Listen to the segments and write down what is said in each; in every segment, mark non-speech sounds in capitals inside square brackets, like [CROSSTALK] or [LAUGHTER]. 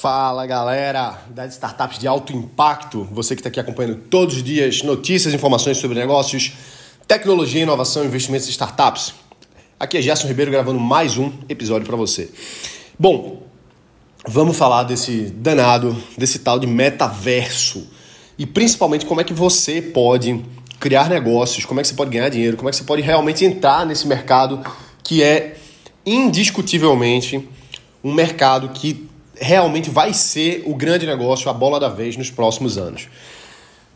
Fala galera das startups de alto impacto, você que está aqui acompanhando todos os dias notícias, informações sobre negócios, tecnologia, inovação, investimentos em startups. Aqui é Gerson Ribeiro gravando mais um episódio para você. Bom, vamos falar desse danado, desse tal de metaverso e principalmente como é que você pode criar negócios, como é que você pode ganhar dinheiro, como é que você pode realmente entrar nesse mercado que é indiscutivelmente um mercado que realmente vai ser o grande negócio, a bola da vez nos próximos anos.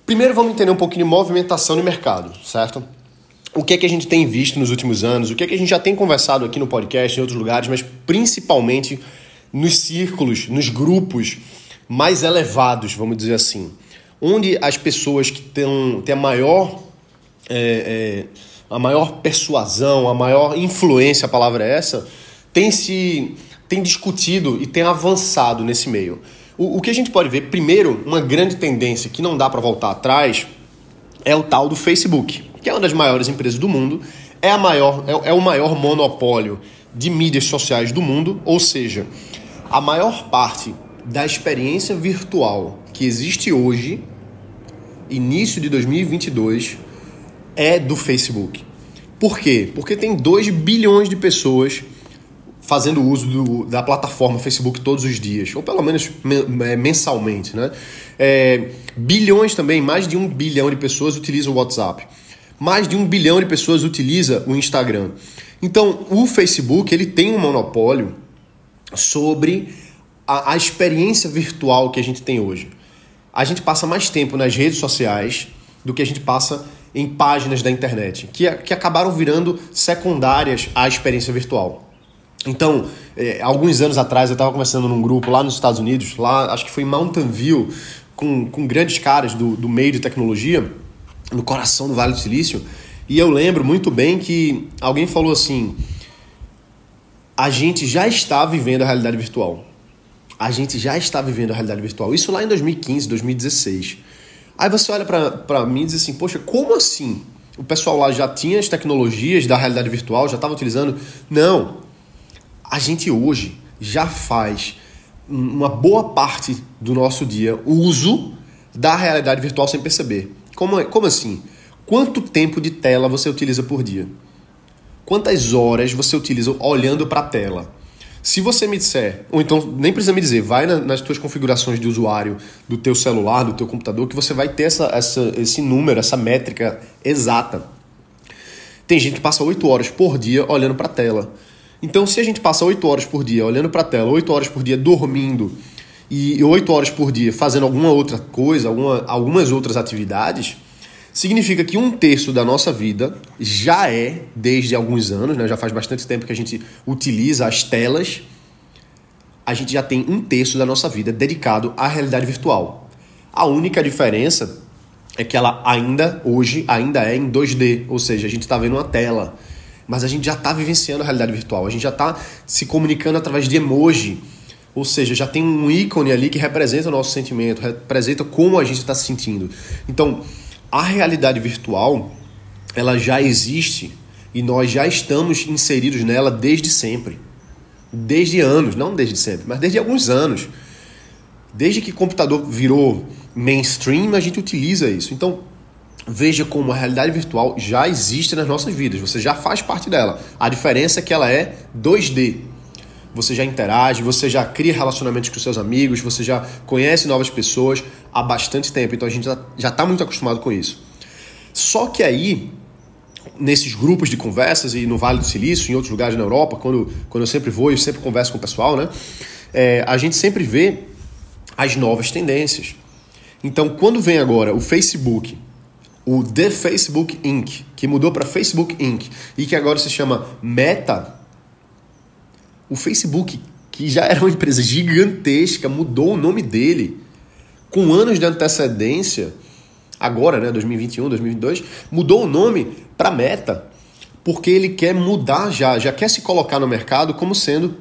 Primeiro vamos entender um pouquinho de movimentação no mercado, certo? O que é que a gente tem visto nos últimos anos, o que é que a gente já tem conversado aqui no podcast, em outros lugares, mas principalmente nos círculos, nos grupos mais elevados, vamos dizer assim, onde as pessoas que têm, têm a maior é, é, a maior persuasão, a maior influência, a palavra é essa, tem se tem discutido e tem avançado nesse meio. O, o que a gente pode ver, primeiro, uma grande tendência que não dá para voltar atrás é o tal do Facebook, que é uma das maiores empresas do mundo, é, a maior, é, é o maior monopólio de mídias sociais do mundo, ou seja, a maior parte da experiência virtual que existe hoje, início de 2022, é do Facebook. Por quê? Porque tem 2 bilhões de pessoas fazendo uso do, da plataforma Facebook todos os dias, ou pelo menos é, mensalmente. Né? É, bilhões também, mais de um bilhão de pessoas utilizam o WhatsApp. Mais de um bilhão de pessoas utilizam o Instagram. Então, o Facebook ele tem um monopólio sobre a, a experiência virtual que a gente tem hoje. A gente passa mais tempo nas redes sociais do que a gente passa em páginas da internet, que, que acabaram virando secundárias à experiência virtual. Então, é, alguns anos atrás eu estava conversando num grupo lá nos Estados Unidos, lá acho que foi em Mountain View, com, com grandes caras do, do meio de tecnologia, no coração do Vale do Silício, e eu lembro muito bem que alguém falou assim: a gente já está vivendo a realidade virtual. A gente já está vivendo a realidade virtual. Isso lá em 2015, 2016. Aí você olha para mim e diz assim: poxa, como assim? O pessoal lá já tinha as tecnologias da realidade virtual, já estava utilizando? Não a gente hoje já faz uma boa parte do nosso dia uso da realidade virtual sem perceber. Como, como assim? Quanto tempo de tela você utiliza por dia? Quantas horas você utiliza olhando para a tela? Se você me disser, ou então nem precisa me dizer, vai na, nas tuas configurações de usuário do teu celular, do teu computador, que você vai ter essa, essa, esse número, essa métrica exata. Tem gente que passa 8 horas por dia olhando para a tela. Então, se a gente passa 8 horas por dia olhando para a tela, 8 horas por dia dormindo e 8 horas por dia fazendo alguma outra coisa, alguma, algumas outras atividades, significa que um terço da nossa vida já é, desde alguns anos, né, já faz bastante tempo que a gente utiliza as telas, a gente já tem um terço da nossa vida dedicado à realidade virtual. A única diferença é que ela ainda, hoje, ainda é em 2D, ou seja, a gente está vendo uma tela mas a gente já está vivenciando a realidade virtual, a gente já está se comunicando através de emoji, ou seja, já tem um ícone ali que representa o nosso sentimento, representa como a gente está se sentindo. Então, a realidade virtual, ela já existe e nós já estamos inseridos nela desde sempre. Desde anos, não desde sempre, mas desde alguns anos. Desde que computador virou mainstream, a gente utiliza isso. Então, veja como a realidade virtual já existe nas nossas vidas, você já faz parte dela. A diferença é que ela é 2D. Você já interage, você já cria relacionamentos com seus amigos, você já conhece novas pessoas há bastante tempo, então a gente já está muito acostumado com isso. Só que aí, nesses grupos de conversas e no Vale do Silício, em outros lugares na Europa, quando, quando eu sempre vou e sempre converso com o pessoal, né? É, a gente sempre vê as novas tendências. Então, quando vem agora o Facebook o The Facebook Inc., que mudou para Facebook Inc. e que agora se chama Meta, o Facebook, que já era uma empresa gigantesca, mudou o nome dele com anos de antecedência, agora, né, 2021, 2022, mudou o nome para Meta, porque ele quer mudar já, já quer se colocar no mercado como sendo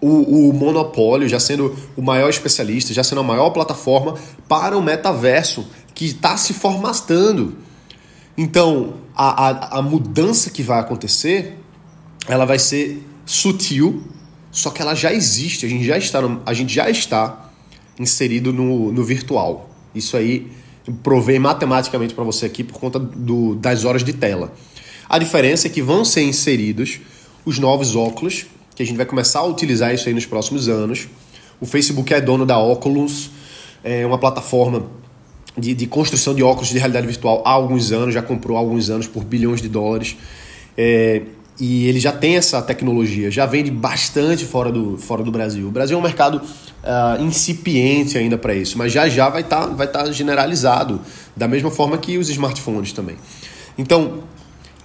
o, o, monopólio, já sendo o maior especialista, já sendo a maior plataforma para o metaverso, que está se formatando. Então, a, a, a mudança que vai acontecer, ela vai ser sutil, só que ela já existe, a gente já está, no, a gente já está inserido no, no virtual. Isso aí provei matematicamente para você aqui por conta do, das horas de tela. A diferença é que vão ser inseridos os novos óculos, que a gente vai começar a utilizar isso aí nos próximos anos. O Facebook é dono da Oculus, é uma plataforma de, de construção de óculos de realidade virtual há alguns anos, já comprou há alguns anos por bilhões de dólares. É, e ele já tem essa tecnologia, já vende bastante fora do, fora do Brasil. O Brasil é um mercado uh, incipiente ainda para isso, mas já já vai estar tá, vai tá generalizado, da mesma forma que os smartphones também. Então,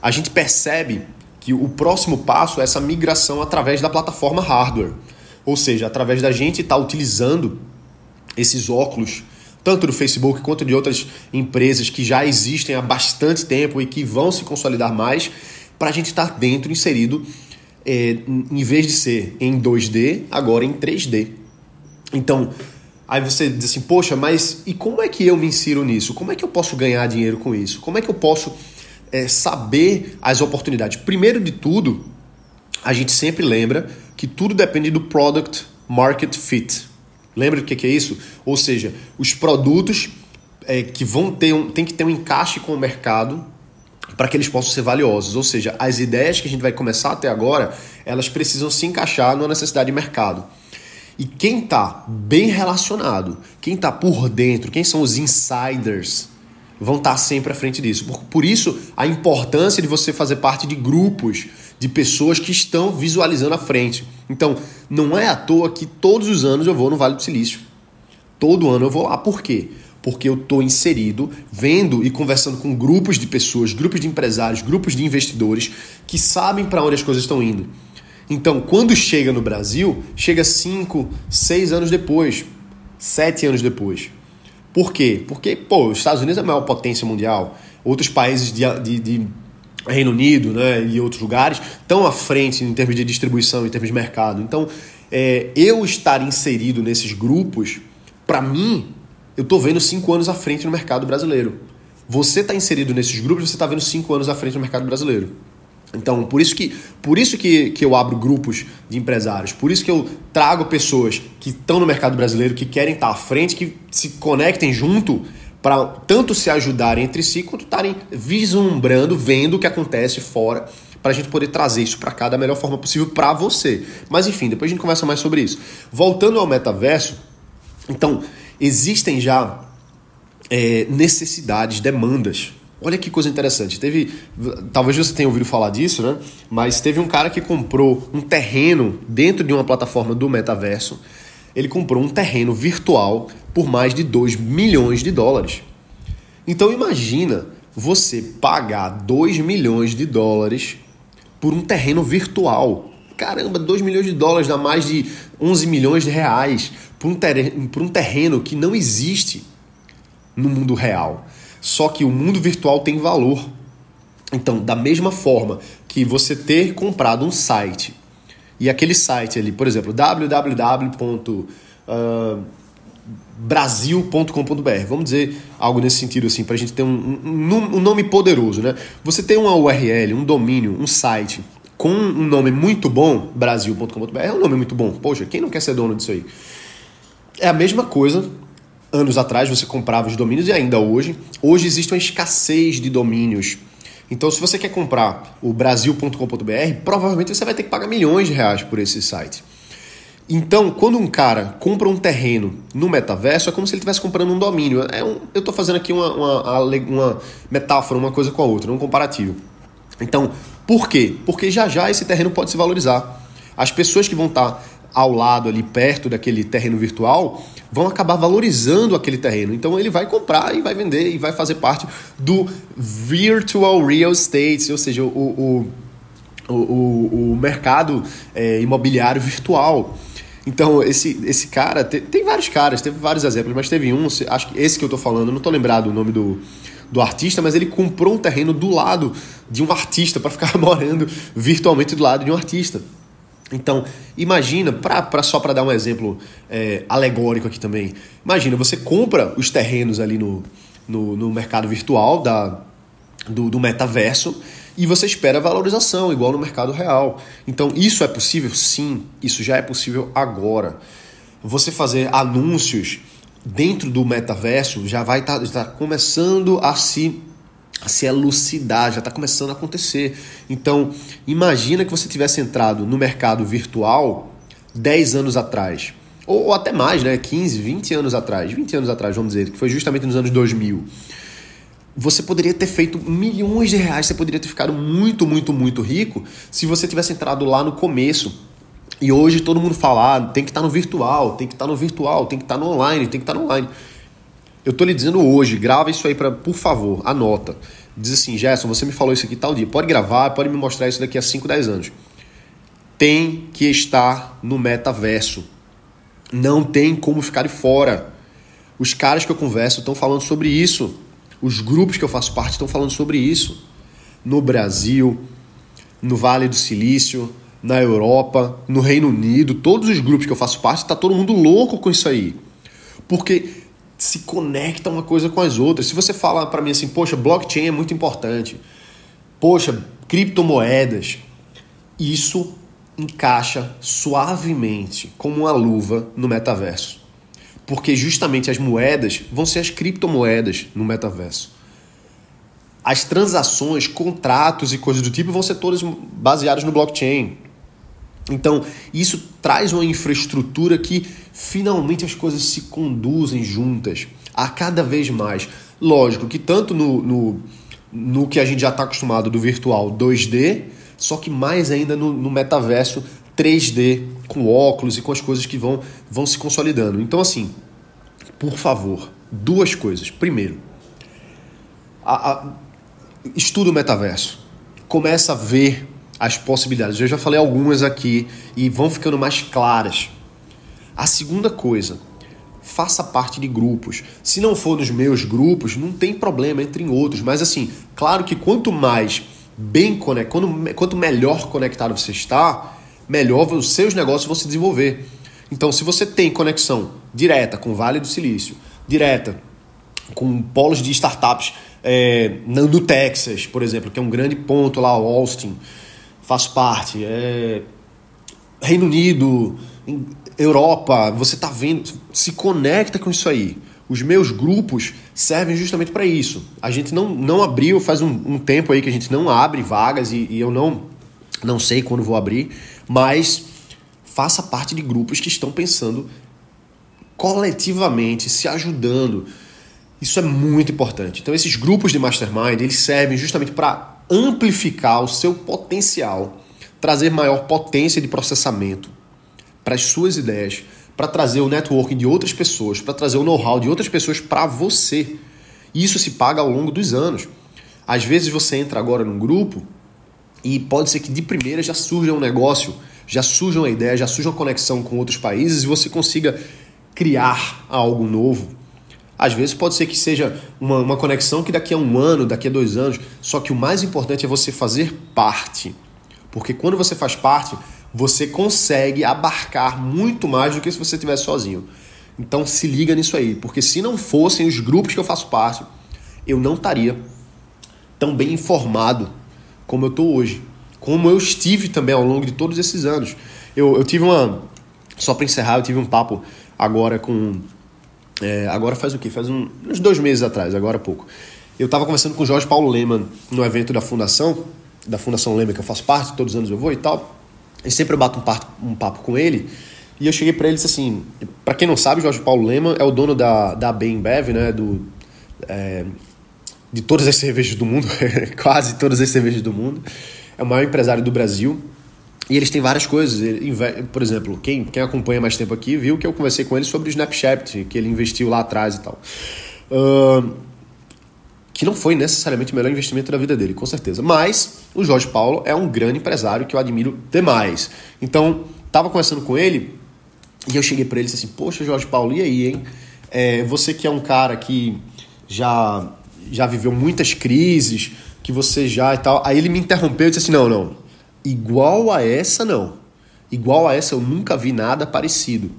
a gente percebe que o próximo passo é essa migração através da plataforma hardware, ou seja, através da gente estar tá utilizando esses óculos tanto do Facebook quanto de outras empresas que já existem há bastante tempo e que vão se consolidar mais, para a gente estar tá dentro, inserido, é, em vez de ser em 2D, agora em 3D. Então, aí você diz assim, poxa, mas e como é que eu me insiro nisso? Como é que eu posso ganhar dinheiro com isso? Como é que eu posso é, saber as oportunidades? Primeiro de tudo, a gente sempre lembra que tudo depende do product market fit. Lembra do que é isso? Ou seja, os produtos é, que vão ter um, tem que ter um encaixe com o mercado para que eles possam ser valiosos. Ou seja, as ideias que a gente vai começar até agora, elas precisam se encaixar numa necessidade de mercado. E quem está bem relacionado, quem está por dentro, quem são os insiders, vão estar tá sempre à frente disso. Por, por isso, a importância de você fazer parte de grupos de pessoas que estão visualizando à frente. Então, não é à toa que todos os anos eu vou no Vale do Silício. Todo ano eu vou lá. Por quê? porque eu estou inserido, vendo e conversando com grupos de pessoas, grupos de empresários, grupos de investidores que sabem para onde as coisas estão indo. Então, quando chega no Brasil, chega 5, 6 anos depois, 7 anos depois. Por quê? Porque, pô, os Estados Unidos é a maior potência mundial, outros países de, de, de Reino Unido né, e outros lugares estão à frente em termos de distribuição, em termos de mercado. Então, é, eu estar inserido nesses grupos, para mim, eu estou vendo cinco anos à frente no mercado brasileiro. Você está inserido nesses grupos, você está vendo cinco anos à frente no mercado brasileiro. Então, por isso que, por isso que, que eu abro grupos de empresários, por isso que eu trago pessoas que estão no mercado brasileiro, que querem estar à frente, que se conectem junto para tanto se ajudarem entre si, quanto estarem vislumbrando, vendo o que acontece fora, para a gente poder trazer isso para cá da melhor forma possível para você. Mas enfim, depois a gente conversa mais sobre isso. Voltando ao metaverso, então, existem já é, necessidades, demandas. Olha que coisa interessante. Teve, talvez você tenha ouvido falar disso, né? Mas teve um cara que comprou um terreno dentro de uma plataforma do metaverso. Ele comprou um terreno virtual por mais de 2 milhões de dólares. Então imagina você pagar 2 milhões de dólares por um terreno virtual. Caramba, 2 milhões de dólares dá mais de 11 milhões de reais por um, terreno, por um terreno que não existe no mundo real. Só que o mundo virtual tem valor. Então, da mesma forma que você ter comprado um site e aquele site ali, por exemplo, www.brasil.com.br, vamos dizer algo nesse sentido assim, para a gente ter um, um, um nome poderoso, né? Você tem uma URL, um domínio, um site com um nome muito bom, brasil.com.br, é um nome muito bom. Poxa, quem não quer ser dono disso aí? É a mesma coisa. Anos atrás você comprava os domínios e ainda hoje. Hoje existe uma escassez de domínios. Então, se você quer comprar o brasil.com.br, provavelmente você vai ter que pagar milhões de reais por esse site. Então, quando um cara compra um terreno no metaverso, é como se ele estivesse comprando um domínio. É um, eu estou fazendo aqui uma, uma, uma metáfora, uma coisa com a outra, um comparativo. Então, por quê? Porque já já esse terreno pode se valorizar. As pessoas que vão estar ao lado ali perto daquele terreno virtual vão acabar valorizando aquele terreno. Então ele vai comprar e vai vender e vai fazer parte do virtual real estate, ou seja, o, o, o, o mercado é, imobiliário virtual. Então, esse, esse cara, tem, tem vários caras, teve vários exemplos, mas teve um, acho que esse que eu tô falando, não tô lembrado o nome do, do artista, mas ele comprou um terreno do lado de um artista para ficar [LAUGHS] morando virtualmente do lado de um artista. Então, imagina, pra, pra só para dar um exemplo é, alegórico aqui também, imagina, você compra os terrenos ali no, no, no mercado virtual da, do, do metaverso e você espera valorização, igual no mercado real. Então, isso é possível? Sim, isso já é possível agora. Você fazer anúncios dentro do metaverso já vai estar tá, tá começando a se a se elucidar, já está começando a acontecer. Então, imagina que você tivesse entrado no mercado virtual 10 anos atrás, ou, até mais, né? 15, 20 anos atrás, 20 anos atrás, vamos dizer, que foi justamente nos anos 2000. Você poderia ter feito milhões de reais, você poderia ter ficado muito, muito, muito rico se você tivesse entrado lá no começo. E hoje todo mundo fala, ah, tem que estar tá no virtual, tem que estar tá no virtual, tem que estar tá no online, tem que estar no online. Eu tô lhe dizendo hoje, grava isso aí para, por favor, anota. Diz assim, Gerson, você me falou isso aqui tal dia. Pode gravar, pode me mostrar isso daqui a 5, 10 anos. Tem que estar no metaverso. Não tem como ficar de fora. Os caras que eu converso estão falando sobre isso. Os grupos que eu faço parte estão falando sobre isso. No Brasil, no Vale do Silício, na Europa, no Reino Unido, todos os grupos que eu faço parte, está todo mundo louco com isso aí. Porque se conecta uma coisa com as outras. Se você fala para mim assim, poxa, blockchain é muito importante, poxa, criptomoedas, isso encaixa suavemente como uma luva no metaverso. Porque justamente as moedas vão ser as criptomoedas no metaverso. As transações, contratos e coisas do tipo vão ser todas baseadas no blockchain. Então, isso traz uma infraestrutura que finalmente as coisas se conduzem juntas a cada vez mais. Lógico que tanto no, no, no que a gente já está acostumado do virtual 2D, só que mais ainda no, no metaverso 3D, com óculos e com as coisas que vão, vão se consolidando. Então, assim, por favor, duas coisas. Primeiro, a, a, estuda o metaverso. Começa a ver as possibilidades. Eu já falei algumas aqui e vão ficando mais claras. A segunda coisa, faça parte de grupos. Se não for nos meus grupos, não tem problema, entre em outros. Mas assim, claro que quanto mais bem conectado, quanto melhor conectado você está, melhor os seus negócios vão se desenvolver. Então, se você tem conexão direta com o Vale do Silício, direta com polos de startups é, no Texas, por exemplo, que é um grande ponto lá, Austin, faço parte. É... Reino Unido, Europa, você está vendo, se conecta com isso aí. Os meus grupos servem justamente para isso. A gente não, não abriu, faz um, um, tempo aí que a gente não abre vagas e, e eu não, não sei quando vou abrir, mas faça parte de grupos que estão pensando coletivamente, se ajudando. Isso é muito importante. Então, esses grupos de mastermind, eles servem justamente para amplificar o seu potencial, trazer maior potência de processamento para as suas ideias, para trazer o networking de outras pessoas, para trazer o know-how de outras pessoas para você. E isso se paga ao longo dos anos. Às vezes você entra agora num grupo e pode ser que de primeira já surja um negócio, já surja uma ideia, já surja uma conexão com outros países e você consiga criar algo novo às vezes pode ser que seja uma, uma conexão que daqui a um ano, daqui a dois anos, só que o mais importante é você fazer parte. Porque quando você faz parte, você consegue abarcar muito mais do que se você estivesse sozinho. Então se liga nisso aí, porque se não fossem os grupos que eu faço parte, eu não estaria tão bem informado como eu estou hoje. Como eu estive também ao longo de todos esses anos. Eu, eu tive uma. Só para encerrar, eu tive um papo agora com é, agora faz o quê? Faz um, uns dois meses atrás, agora há pouco. Eu estava conversando com o Jorge Paulo Leman no evento da Fundação, da Fundação Lehman, que eu faço parte, todos os anos eu vou e tal. E sempre eu bato um, papo, um papo com ele. E eu cheguei para ele e disse assim: para quem não sabe, Jorge Paulo Leman é o dono da, da Bembev, né? Do, é, de todas as cervejas do mundo, [LAUGHS] quase todas as cervejas do mundo. É o maior empresário do Brasil. E eles têm várias coisas. Ele, por exemplo, quem, quem acompanha mais tempo aqui viu que eu conversei com ele sobre o Snapchat, que ele investiu lá atrás e tal. Uh, que não foi necessariamente o melhor investimento da vida dele, com certeza. Mas o Jorge Paulo é um grande empresário que eu admiro demais. Então, tava conversando com ele e eu cheguei para ele e disse assim: Poxa, Jorge Paulo, e aí, hein? É, você que é um cara que já, já viveu muitas crises, que você já e tal. Aí ele me interrompeu e disse assim: Não, não igual a essa, não. Igual a essa, eu nunca vi nada parecido.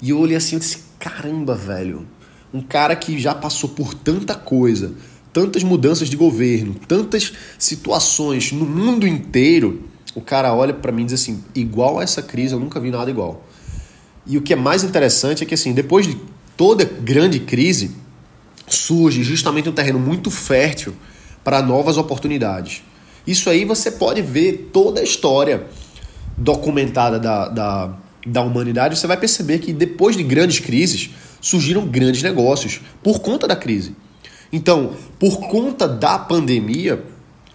E eu olhei assim e disse: caramba, velho. Um cara que já passou por tanta coisa, tantas mudanças de governo, tantas situações no mundo inteiro, o cara olha para mim e diz assim: igual a essa crise, eu nunca vi nada igual. E o que é mais interessante é que, assim, depois de toda grande crise, surge justamente um terreno muito fértil para novas oportunidades. Isso aí você pode ver toda a história documentada da, da, da humanidade, você vai perceber que depois de grandes crises surgiram grandes negócios por conta da crise. Então, por conta da pandemia,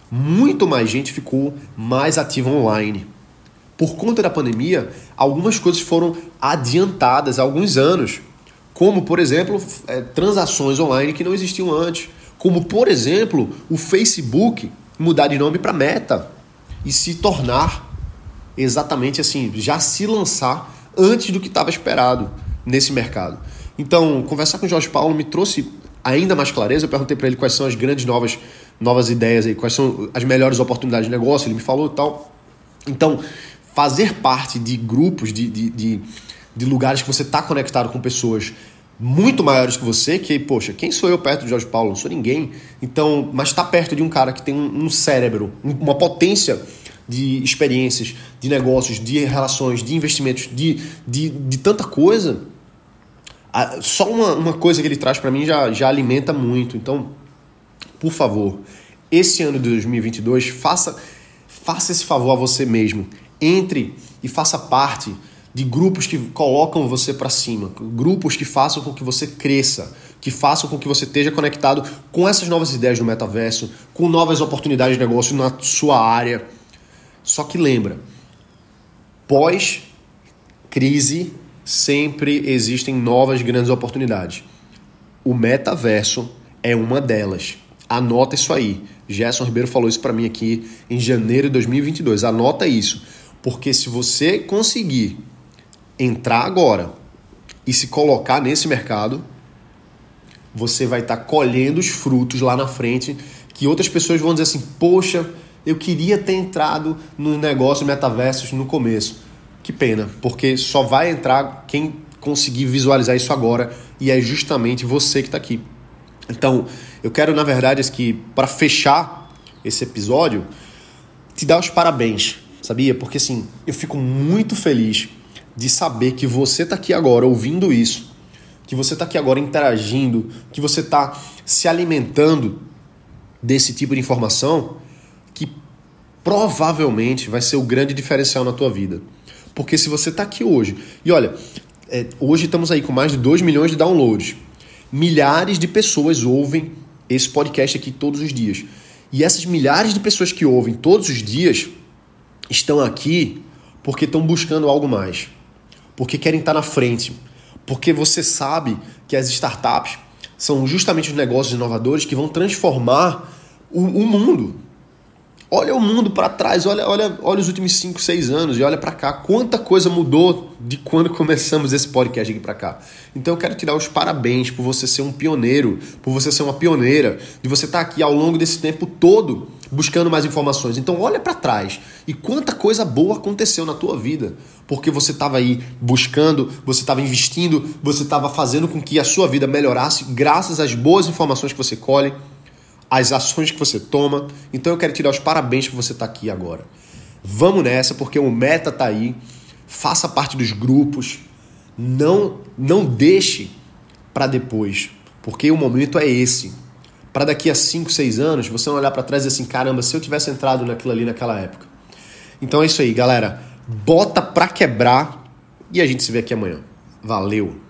muito mais gente ficou mais ativa online. Por conta da pandemia, algumas coisas foram adiantadas há alguns anos, como, por exemplo, é, transações online que não existiam antes, como, por exemplo, o Facebook mudar de nome para Meta e se tornar exatamente assim, já se lançar antes do que estava esperado nesse mercado. Então, conversar com o Jorge Paulo me trouxe ainda mais clareza. Eu perguntei para ele quais são as grandes novas, novas ideias aí, quais são as melhores oportunidades de negócio, ele me falou tal. Então, fazer parte de grupos, de, de, de, de lugares que você está conectado com pessoas muito maiores que você, que, poxa, quem sou eu perto de Jorge Paulo? Não sou ninguém. Então, mas está perto de um cara que tem um, um cérebro, uma potência de experiências, de negócios, de relações, de investimentos, de, de, de tanta coisa. Só uma, uma coisa que ele traz para mim já, já alimenta muito. Então, por favor, esse ano de 2022, faça, faça esse favor a você mesmo. Entre e faça parte de grupos que colocam você para cima, grupos que façam com que você cresça, que façam com que você esteja conectado com essas novas ideias do metaverso, com novas oportunidades de negócio na sua área. Só que lembra, pós-crise sempre existem novas grandes oportunidades. O metaverso é uma delas. Anota isso aí. Gerson Ribeiro falou isso para mim aqui em janeiro de 2022. Anota isso, porque se você conseguir entrar agora e se colocar nesse mercado, você vai estar tá colhendo os frutos lá na frente que outras pessoas vão dizer assim: "Poxa, eu queria ter entrado no negócio metaversos no começo". Que pena, porque só vai entrar quem conseguir visualizar isso agora e é justamente você que está aqui. Então, eu quero na verdade que para fechar esse episódio te dar os parabéns, sabia? Porque assim, eu fico muito feliz de saber que você está aqui agora ouvindo isso, que você está aqui agora interagindo, que você está se alimentando desse tipo de informação, que provavelmente vai ser o grande diferencial na tua vida. Porque se você está aqui hoje, e olha, é, hoje estamos aí com mais de 2 milhões de downloads, milhares de pessoas ouvem esse podcast aqui todos os dias. E essas milhares de pessoas que ouvem todos os dias estão aqui porque estão buscando algo mais porque querem estar na frente, porque você sabe que as startups são justamente os negócios inovadores que vão transformar o, o mundo. Olha o mundo para trás, olha, olha, olha os últimos 5, 6 anos e olha para cá. Quanta coisa mudou de quando começamos esse podcast aqui para cá. Então eu quero te dar os parabéns por você ser um pioneiro, por você ser uma pioneira, de você estar tá aqui ao longo desse tempo todo buscando mais informações. Então olha para trás e quanta coisa boa aconteceu na tua vida, porque você estava aí buscando, você estava investindo, você estava fazendo com que a sua vida melhorasse graças às boas informações que você colhe as ações que você toma. Então eu quero te dar os parabéns por você estar tá aqui agora. Vamos nessa, porque o meta tá aí. Faça parte dos grupos. Não não deixe para depois, porque o momento é esse. Para daqui a 5, 6 anos, você não olhar para trás e assim, caramba, se eu tivesse entrado naquilo ali naquela época. Então é isso aí, galera. Bota pra quebrar e a gente se vê aqui amanhã. Valeu!